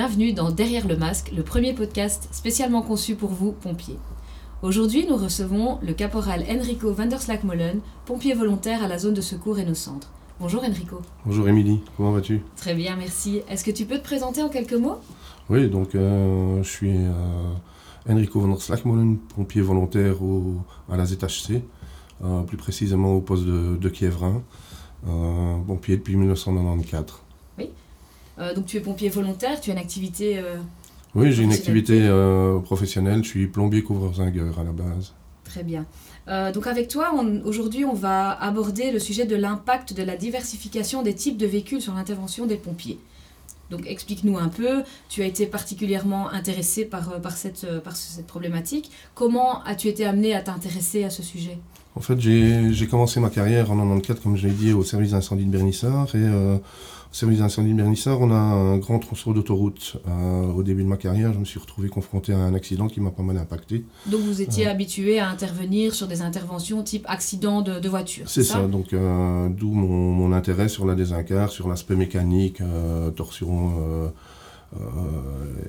bienvenue dans Derrière le masque, le premier podcast spécialement conçu pour vous, pompiers. Aujourd'hui, nous recevons le caporal Enrico Vanderslak-Molen, pompier volontaire à la zone de secours et nos centres. Bonjour Enrico. Bonjour Émilie, comment vas-tu? Très bien, merci. Est-ce que tu peux te présenter en quelques mots? Oui, donc euh, je suis euh, Enrico Vanderslak-Molen, pompier volontaire au, à la ZHC, euh, plus précisément au poste de, de Kievrin, euh, pompier depuis 1994. Euh, Donc tu es pompier volontaire, tu as une activité... euh, Oui, j'ai une activité euh, professionnelle, je suis plombier couvreur-zingueur à la base. Très bien. Euh, donc avec toi, aujourd'hui, on va aborder le sujet de l'impact de la diversification des types de véhicules sur l'intervention des pompiers. Donc explique-nous un peu, tu as été particulièrement intéressé par, par, cette, par cette problématique. Comment as-tu été amené à t'intéresser à ce sujet? En fait, j'ai j'ai commencé ma carrière en 94, comme je l'ai dit, au service d'incendie de Bernissard. Et euh, au service d'incendie de Bernissard, on a un grand tronçon d'autoroute. Euh, au début de ma carrière, je me suis retrouvé confronté à un accident qui m'a pas mal impacté. Donc vous étiez habitué à intervenir sur des interventions type accident de, de voiture. C'est ça, donc euh, d'où mon, mon intérêt sur la désincar, sur l'aspect mécanique, euh, torsion, euh, euh,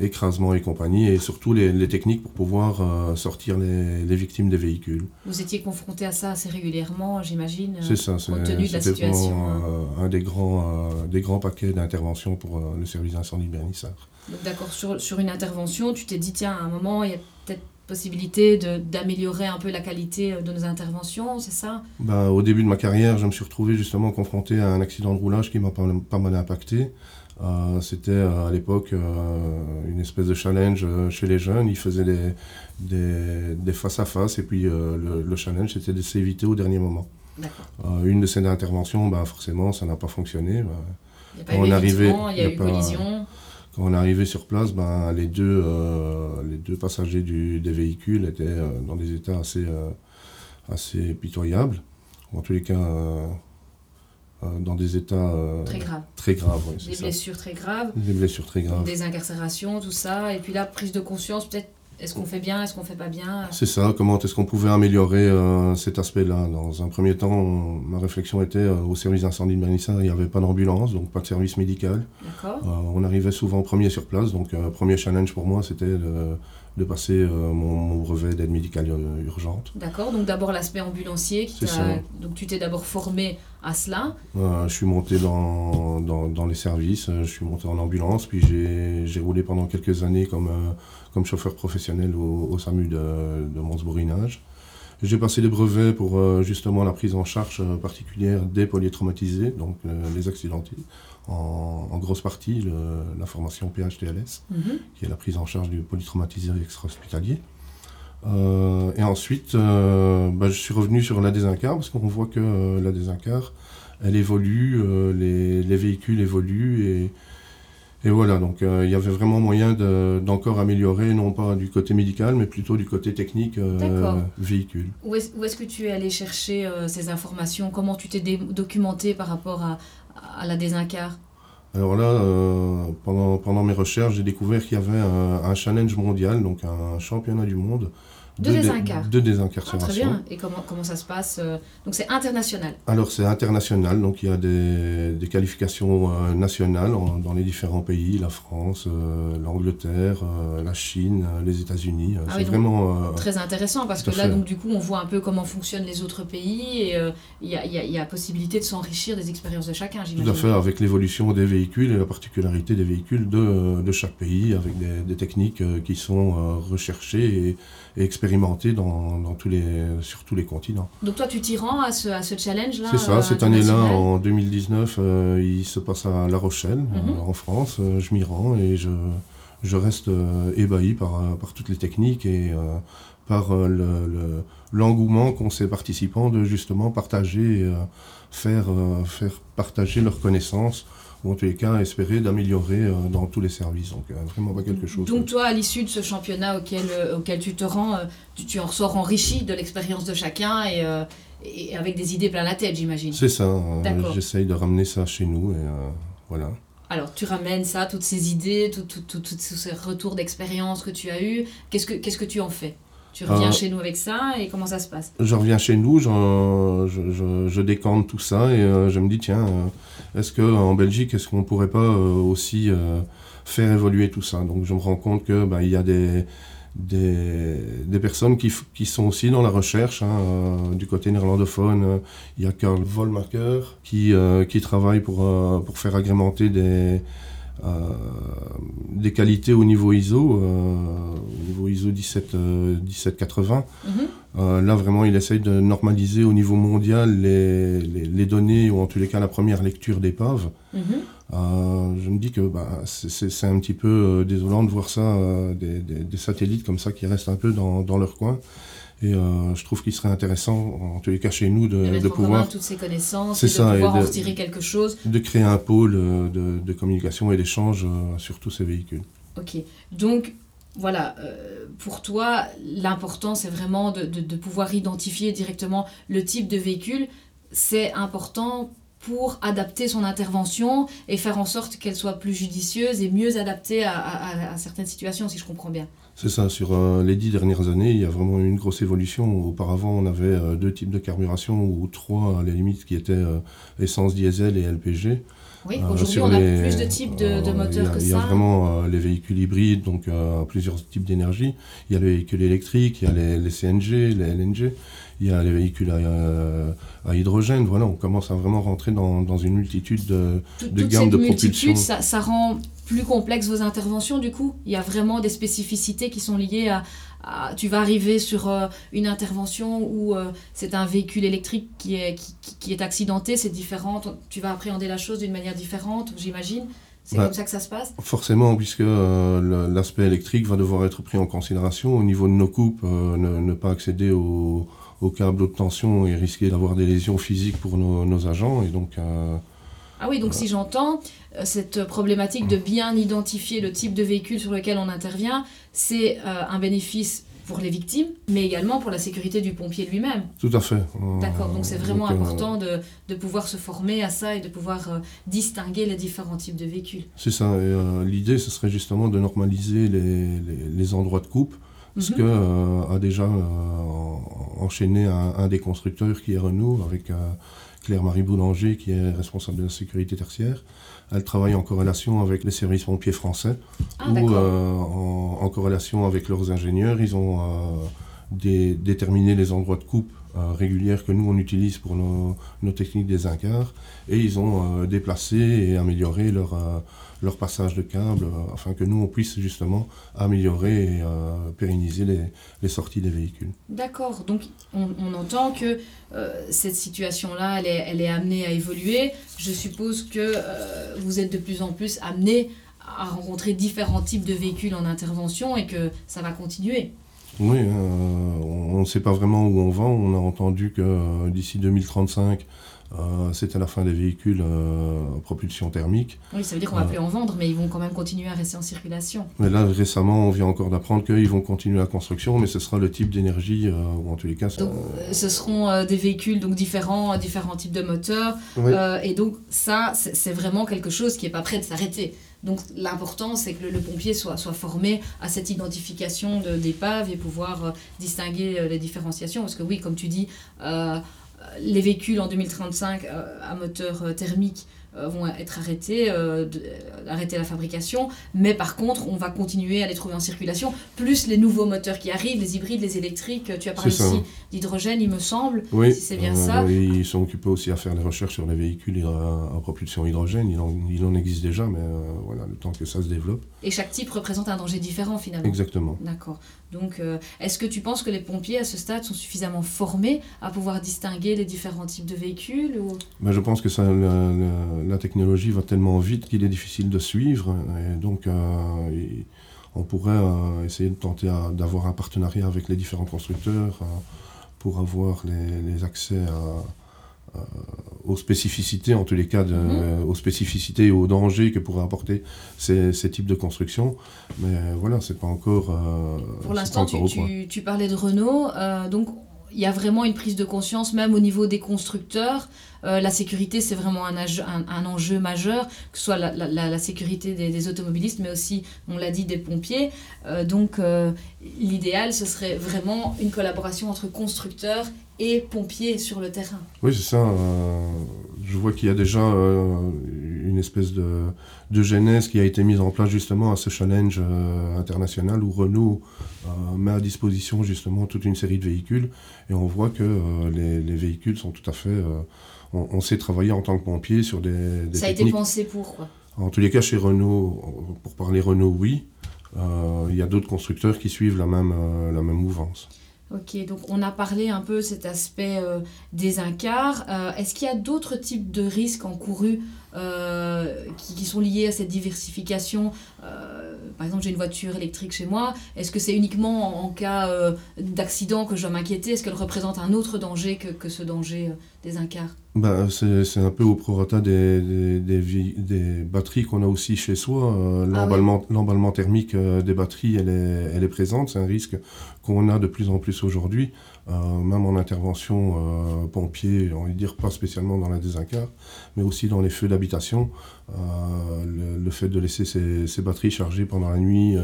écrasement et compagnie, et surtout les, les techniques pour pouvoir euh, sortir les, les victimes des véhicules. Vous étiez confronté à ça assez régulièrement, j'imagine. euh, C'est ça, c'est- compte tenu de la situation, hein. euh, un des grands, euh, des grands paquets d'interventions pour euh, le service d'incendie Bernissard. Donc, D'accord, sur, sur une intervention, tu t'es dit, tiens, à un moment, il y a peut-être possibilité de- d'améliorer un peu la qualité euh, de nos interventions, c'est ça? Bah, au début de ma carrière, je me suis retrouvé justement confronté à un accident de roulage qui m'a pas, pas mal impacté. Euh, C'était euh, à l'époque euh, une espèce de challenge chez les jeunes. Ils faisaient des, des, des face-à-face et puis euh, le, le challenge c'était de s'éviter au dernier moment. Une de ces interventions, bah, forcément, ça n'a pas fonctionné. Bah, Il n'y a pas On eu arrivait- il y a eu pas- collision. Quand on est arrivé sur place, ben, les, deux, les deux passagers du, des véhicules étaient dans des états assez, assez pitoyables. En tous les cas, dans des états euh, Très grave. très graves. oui, Des ça. blessures très graves, Des blessures très graves. des incarcérations, tout ça. Et puis là, prise de conscience, peut-être, est-ce qu'on fait bien, est-ce qu'on fait pas bien? C'est ça, comment est-ce qu'on pouvait améliorer euh, cet aspect-là? Dans un premier temps, on- ma réflexion était euh, au service d'incendie de Bernissard, il n'y avait pas d'ambulance, donc pas de service médical. D'accord Euh, on arrivait souvent premier sur place, donc euh, premier challenge pour moi, c'était de, de passer euh, mon, mon brevet d'aide médicale euh, urgente. D'accord, donc d'abord l'aspect ambulancier. Qui. Donc tu t'es d'abord formé à cela. Euh, je suis monté dans, dans, dans les services, euh, je suis monté en ambulance, puis j'ai roulé pendant quelques années comme, euh, comme chauffeur professionnel au, au SAMU de, de Mons-Bourrinage. J'ai passé des brevets pour justement la prise en charge particulière des polytraumatisés, donc les accidentés, en, en grosse partie le- la formation PHTLS. Mhm. qui est la prise en charge du polytraumatisé extra-hospitalier. Euh, et ensuite, euh, bah, je suis revenu sur la désincar parce qu'on voit que euh, la désincar, elle évolue, les, les véhicules évoluent et, et voilà. Donc il y avait vraiment moyen de- d'encore améliorer, non pas du côté médical, mais plutôt du côté technique véhicule. Où est-ce est-ce que tu es allé chercher ces informations? Comment tu t'es documenté par rapport à, à la désincar Alors là, euh, pendant, mes recherches, j'ai découvert qu'il y avait un challenge mondial, donc un championnat du monde De dé- désincar. de Ah, désincarcération. Très bien. Et comment, comment ça se passe euh, Donc c'est international. Alors c'est international, donc il y a des, des qualifications euh, nationales en- dans les différents pays, la France, euh, l'Angleterre, euh, la Chine, les États-Unis. Ah c'est oui, vraiment... Très intéressant parce que là, fait. donc, du coup, on voit un peu comment fonctionnent les autres pays et il y, y y a possibilité de s'enrichir des expériences de chacun, tout à fait avec l'évolution des véhicules et la particularité des véhicules de, de chaque pays, avec des, des techniques qui sont recherchées et, et expérimentées dans, dans tous les, sur tous les continents. Donc toi, tu t'y rends à ce, à ce challenge-là C'est ça, euh, cette année-là, en 2019, euh, il se passe à La Rochelle, Mhm. euh, en France. Euh, je m'y rends et je, je reste ébahi par, par toutes les techniques et par euh, le- le- l'engouement qu'ont ces participants de justement partager, faire, faire partager leurs connaissances ou en tous les cas espérer d'améliorer euh, dans tous les services. Donc euh, vraiment pas quelque chose. Donc toi, à l'issue de ce championnat auquel, euh, auquel tu te rends, tu, tu en ressors enrichi de l'expérience de chacun et, et avec des idées plein la tête, j'imagine. C'est ça, D'accord. j'essaye de ramener ça chez nous et voilà. Alors, tu ramènes ça, toutes ces idées, tous ces retours d'expérience que tu as eus. Qu'est-ce que, qu'est-ce que tu en fais? Tu reviens Euh, chez nous avec ça et comment ça se passe? Je reviens chez nous, je, je, je décante tout ça et euh, je me dis tiens, euh, est-ce qu'en Belgique, est-ce qu'on pourrait pas aussi faire évoluer tout ça? Donc je me rends compte que ben, il y a des, des, personnes qui, qui, sont aussi dans la recherche. Hein, du côté néerlandophone, il y a Karl Volmacher qui, qui travaille pour, pour faire agrémenter des, des qualités au niveau ISO, au niveau ISO 17, 1780. Mhm. là, vraiment, il essaye de normaliser au niveau mondial les, les, données, ou en tous les cas la première lecture d'épave. Mhm. Euh, je me dis que bah, c'est un petit peu euh, désolant de voir ça, euh, des, des, satellites comme ça qui restent un peu dans, dans leur coin. Et je trouve qu'il serait intéressant, en tous les cas chez nous, de, de, pouvoir. toutes ces connaissances, et de pouvoir en retirer quelque chose. De créer un pôle de, de communication et d'échange sur tous ces véhicules. Ok. Donc, voilà, pour toi, l'important, c'est vraiment de, de, pouvoir identifier directement le type de véhicule. C'est important pour adapter son intervention et faire en sorte qu'elle soit plus judicieuse et mieux adaptée à, certaines situations, si je comprends bien. C'est ça, sur euh, les dix dernières années, il y a vraiment eu une grosse évolution. Auparavant, on avait euh, deux types de carburation, ou trois à la limite, qui étaient euh, essence diesel et LPG. Oui, aujourd'hui, on a plus de types de, moteurs que ça. Il y a vraiment les véhicules hybrides, donc plusieurs types d'énergie. Il y a les véhicules électriques, il y a les, les CNG, les LNG il y a les véhicules à, à, hydrogène. Voilà, on commence à vraiment rentrer dans, dans une multitude de, de gammes de propulsion. Ça, ça, rend plus complexe vos interventions du coup Il y a vraiment des spécificités qui sont liées à... tu vas arriver sur euh, une intervention où euh, c'est un véhicule électrique qui est, qui, qui est accidenté, c'est différent. Tu vas appréhender la chose d'une manière différente, j'imagine c'est bah, comme ça que ça se passe? Forcément, puisque euh, l'aspect électrique va devoir être pris en considération. Au niveau de nos coupes, ne, ne, pas accéder au, au câble haute tension et risquer d'avoir des lésions physiques pour nos, agents. Et donc, euh, ah oui, donc si j'entends, euh, cette problématique de bien identifier le type de véhicule sur lequel on intervient, c'est euh, un bénéfice pour les victimes, mais également pour la sécurité du pompier lui-même. Tout à fait. D'accord, donc c'est vraiment important de, de, pouvoir se former à ça et de pouvoir distinguer les différents types de véhicules. C'est ça, l'idée ce serait justement de normaliser les, les, les endroits de coupe ce mhm. que euh, a déjà euh, enchaîné un, des constructeurs qui est Renault avec euh, Claire-Marie Boulanger qui est responsable de la sécurité tertiaire. Elle travaille en corrélation avec les services pompiers français ah, ou en, corrélation avec leurs ingénieurs. Ils ont déterminé les endroits de coupe régulières que nous on utilise pour nos, nos techniques des incarts et ils ont déplacé et amélioré leur leur passage de câble, euh, afin que nous, on puisse justement améliorer et euh, pérenniser les, les, sorties des véhicules. D'accord, donc on, entend que euh, cette situation-là, elle est, elle est, amenée à évoluer. Je suppose que vous êtes de plus en plus amené à rencontrer différents types de véhicules en intervention et que ça va continuer. Oui, on ne sait pas vraiment où on va. On a entendu que d'ici 2035, euh, c'est à la fin des véhicules euh, propulsion thermique. Oui, ça veut dire qu'on va plus en vendre, mais ils vont quand même continuer à rester en circulation. Mais là, récemment, on vient encore d'apprendre qu'ils vont continuer la construction, mais ce sera le type d'énergie, euh, ou en tous les cas... Donc, ce seront des véhicules donc, différents, différents types de moteurs, et donc ça, c'est vraiment quelque chose qui n'est pas prêt de s'arrêter. Donc l'important, c'est que le, pompier soit, formé à cette identification d'épave et pouvoir distinguer les différenciations. Parce que oui, comme tu dis, les véhicules en 2035 euh, à moteur euh, thermique euh, vont être arrêtés, euh, arrêter la fabrication, mais par contre, on va continuer à les trouver en circulation, plus les nouveaux moteurs qui arrivent, les hybrides, les électriques, tu as parlé ici d'hydrogène, il me semble, oui, si c'est bien ça. Oui, ils sont occupés aussi à faire des recherches sur les véhicules à, propulsion hydrogène, il en, il en, existe déjà, mais voilà, le temps que ça se développe. Et chaque type représente un danger différent finalement. Exactement. D'accord. Donc, est-ce que tu penses que les pompiers à ce stade sont suffisamment formés à pouvoir distinguer les différents types de véhicules ou... Ben, je pense que ça, la technologie va tellement vite qu'il est difficile de suivre. Et donc, euh, on pourrait euh, essayer de tenter d'avoir un partenariat avec les différents constructeurs euh, pour avoir les, accès aux spécificités, en tous les cas, mhm. aux spécificités et aux dangers que pourraient apporter ces, types de constructions. Mais voilà, c'est pas encore. pour l'instant, tu, tu, parlais de Renault. donc, il y a vraiment une prise de conscience, même au niveau des constructeurs. Euh, la sécurité, c'est vraiment un, enjeu majeur, que ce soit la, la, sécurité des, automobilistes, mais aussi, on l'a dit, des pompiers. Euh, donc, euh, l'idéal, ce serait vraiment une collaboration entre constructeurs et pompiers sur le terrain. Oui, c'est ça. je vois qu'il y a déjà une espèce de, de genèse qui a été mise en place justement à ce challenge international où Renault met à disposition justement toute une série de véhicules et on voit que les, les, véhicules sont tout à fait... On, sait travailler en tant que pompier sur des, des Ça a été pensé pour quoi En tous les cas, chez Renault, pour parler Renault, oui. Il y a d'autres constructeurs qui suivent la même, la même mouvance. Ok, donc on a parlé un peu cet aspect euh, des incarts. Euh, est-ce qu'il y a d'autres types de risques encourus euh, qui, sont liés à cette diversification? Par exemple, j'ai une voiture électrique chez moi. Est-ce que c'est uniquement en, cas d'accident que je dois m'inquiéter? Est-ce qu'elle représente un autre danger que, que ce danger des bah, c'est un peu au prorata des, des, des, batteries qu'on a aussi chez soi. Euh, ah l'emballement thermique euh, des batteries, elle est, elle est présente. C'est un risque qu'on a de plus en plus aujourd'hui, euh, même en intervention pompier, on va dire pas spécialement dans la désincar, mais aussi dans les feux d'habitation. Le, fait de laisser ces, ces, batteries chargées pendant la nuit,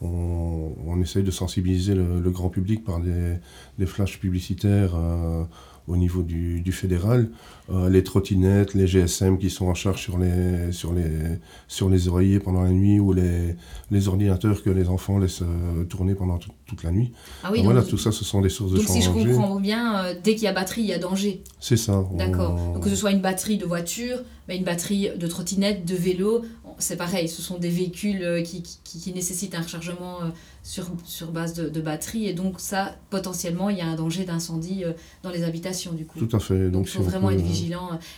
on, on, essaye de sensibiliser le, le grand public par des, des flashs publicitaires au niveau du, du fédéral. Euh, les trottinettes, les GSM qui sont en charge sur les, sur les, sur les oreillers pendant la nuit ou les, les ordinateurs que les enfants laissent euh, tourner pendant toute la nuit. Ah oui, voilà, tout ça, ce sont des sources de donc si je comprends bien, euh, dès qu'il y a batterie, il y a danger. C'est ça. D'accord. Donc que ce soit une batterie de voiture, mais une batterie de trottinette, de vélo, c'est pareil, ce sont des véhicules qui, qui, qui nécessitent un rechargement sur, sur base de, de, batterie et donc ça, potentiellement, il y a un danger d'incendie dans les habitations du coup. Tout à fait. Donc il faut vraiment être vigilant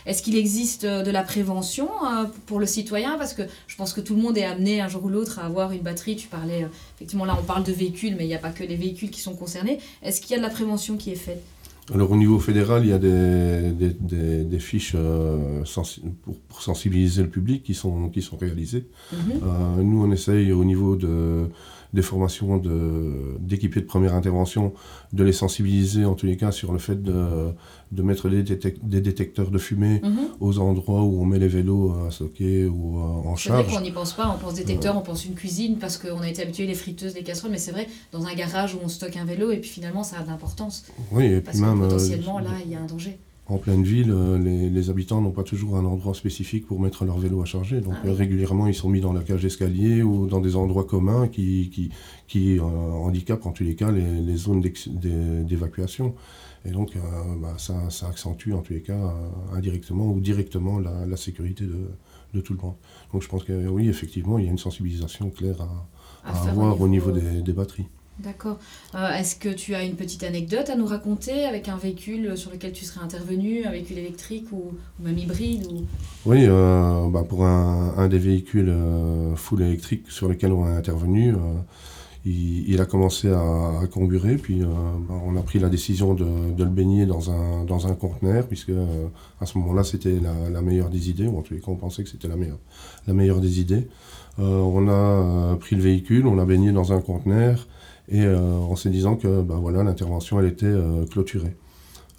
est-ce qu'il existe euh, de la prévention euh, pour le citoyen? Parce que je pense que tout le monde est amené un jour ou l'autre à avoir une batterie. Tu parlais, euh, effectivement, là on parle de véhicules, mais il n'y a pas que les véhicules qui sont concernés. Est-ce qu'il y a de la prévention qui est faite? Alors au niveau fédéral, il y a des, des, fiches pour, sensibiliser le public qui sont, qui sont réalisées. Mhm. nous, on essaye au niveau de, des formations d'équipiers de, première intervention, de les sensibiliser en tous les cas sur le fait de, de mettre des, des, détecteurs de fumée mhm. aux endroits où on met les vélos à stocker ou en charge. C'est vrai qu'on n'y pense pas, on pense détecteur, on pense une cuisine parce qu'on a été habitué les friteuses, les casseroles, mais c'est vrai, dans un garage où on stocke un vélo et puis finalement ça a de l'importance. Oui, et puis même. Que potentiellement là, il y a un danger en pleine ville, euh, les, habitants n'ont pas toujours un endroit spécifique pour mettre leur vélo à charger. Donc ah régulièrement, ils sont mis dans la cage d'escalier ou dans des endroits communs qui, qui, qui euh, handicapent en tous les cas les, zones d'évacuation. Et donc, euh, bah, ça, ça, accentue en tous les cas indirectement ou directement la, sécurité de, de, tout le monde. Donc je pense que oui, effectivement, il y a une sensibilisation claire à, à, avoir au niveau des batteries. D'accord. Euh, est-ce que tu as une petite anecdote à nous raconter avec un véhicule sur lequel tu serais intervenu, un véhicule électrique ou, même hybride ou... Oui, euh, bah pour un, des véhicules euh, full électrique sur lesquels on est intervenu, il, a commencé à, à comburer, puis bah, on a pris la décision de, le baigner dans un, dans un conteneur, puisque à ce moment-là c'était la, meilleure des idées, ou en les cas on pensait que c'était la meilleure, la meilleure des idées. On a pris le véhicule, on l'a baigné dans un conteneur, et euh, en se disant que ben voilà, l'intervention elle était euh, clôturée.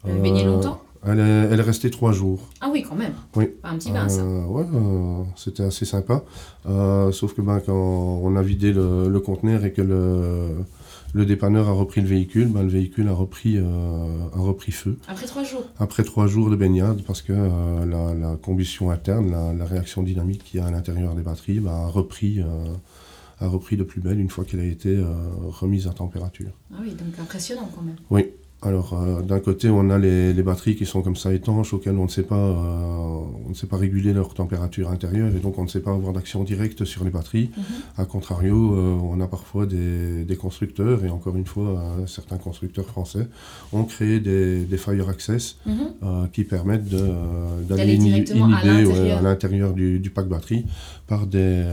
Elle baignait euh, longtemps? elle est, elle est, restée trois jours. Ah oui, quand même. Oui. Pas un petit bain, ça. ouais, c'était assez sympa. sauf que ben, quand on a vidé le, le conteneur et que le, le dépanneur a repris le véhicule, ben, le véhicule a repris, a repris feu. Après trois jours Après trois jours de baignade, parce que la, la, combustion interne, la, la réaction dynamique qu'il y a à l'intérieur des batteries, ben, a repris a repris de plus belle une fois qu'elle a été euh, remise à température. Ah oui, donc impressionnant quand même. Oui, alors, euh, d'un côté, on a les, batteries qui sont comme ça étanches, auxquelles on ne sait pas, euh, on ne sait pas réguler leur température intérieure, et donc on ne sait pas avoir d'action directe sur les batteries. Mhm. A contrario, euh, on a parfois des, constructeurs, et encore une fois, certains constructeurs français ont créé des, fire access mhm. qui permettent d'aller inhiber à l'intérieur du, pack batterie par des,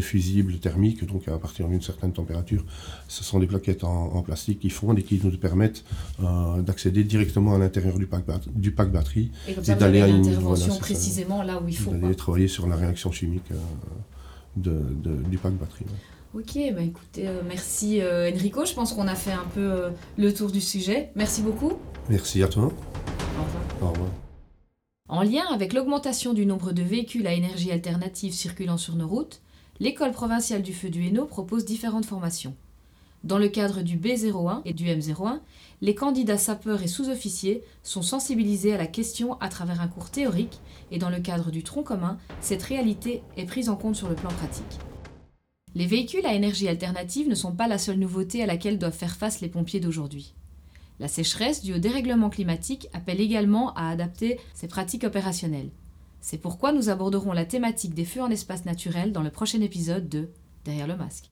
fusibles thermiques, donc à partir d'une certaine température. Ce sont des plaquettes en, en, plastique qui fondent et qui nous permettent euh, d'accéder directement à l'intérieur du pack, du pack batterie et, d'aller à une intervention précisément là où il faut. D'aller travailler sur la réaction chimique euh, de, du pack batterie. Ok, bah écoutez, euh, merci Enrico. Je pense qu'on a fait un peu le tour du sujet. Merci beaucoup. Merci à toi. Au revoir. Au revoir. En lien avec l'augmentation du nombre de véhicules à énergie alternative circulant sur nos routes, l'école provinciale du feu du Hainaut propose différentes formations. Dans le cadre du B01 et du M01, les candidats sapeurs et sous-officiers sont sensibilisés à la question à travers un cours théorique et dans le cadre du tronc commun, cette réalité est prise en compte sur le plan pratique. Les véhicules à énergie alternative ne sont pas la seule nouveauté à laquelle doivent faire face les pompiers d'aujourd'hui. La sécheresse due au dérèglement climatique appelle également à adapter ces pratiques opérationnelles. C'est pourquoi nous aborderons la thématique des feux en espace naturel dans le prochain épisode de Derrière le masque.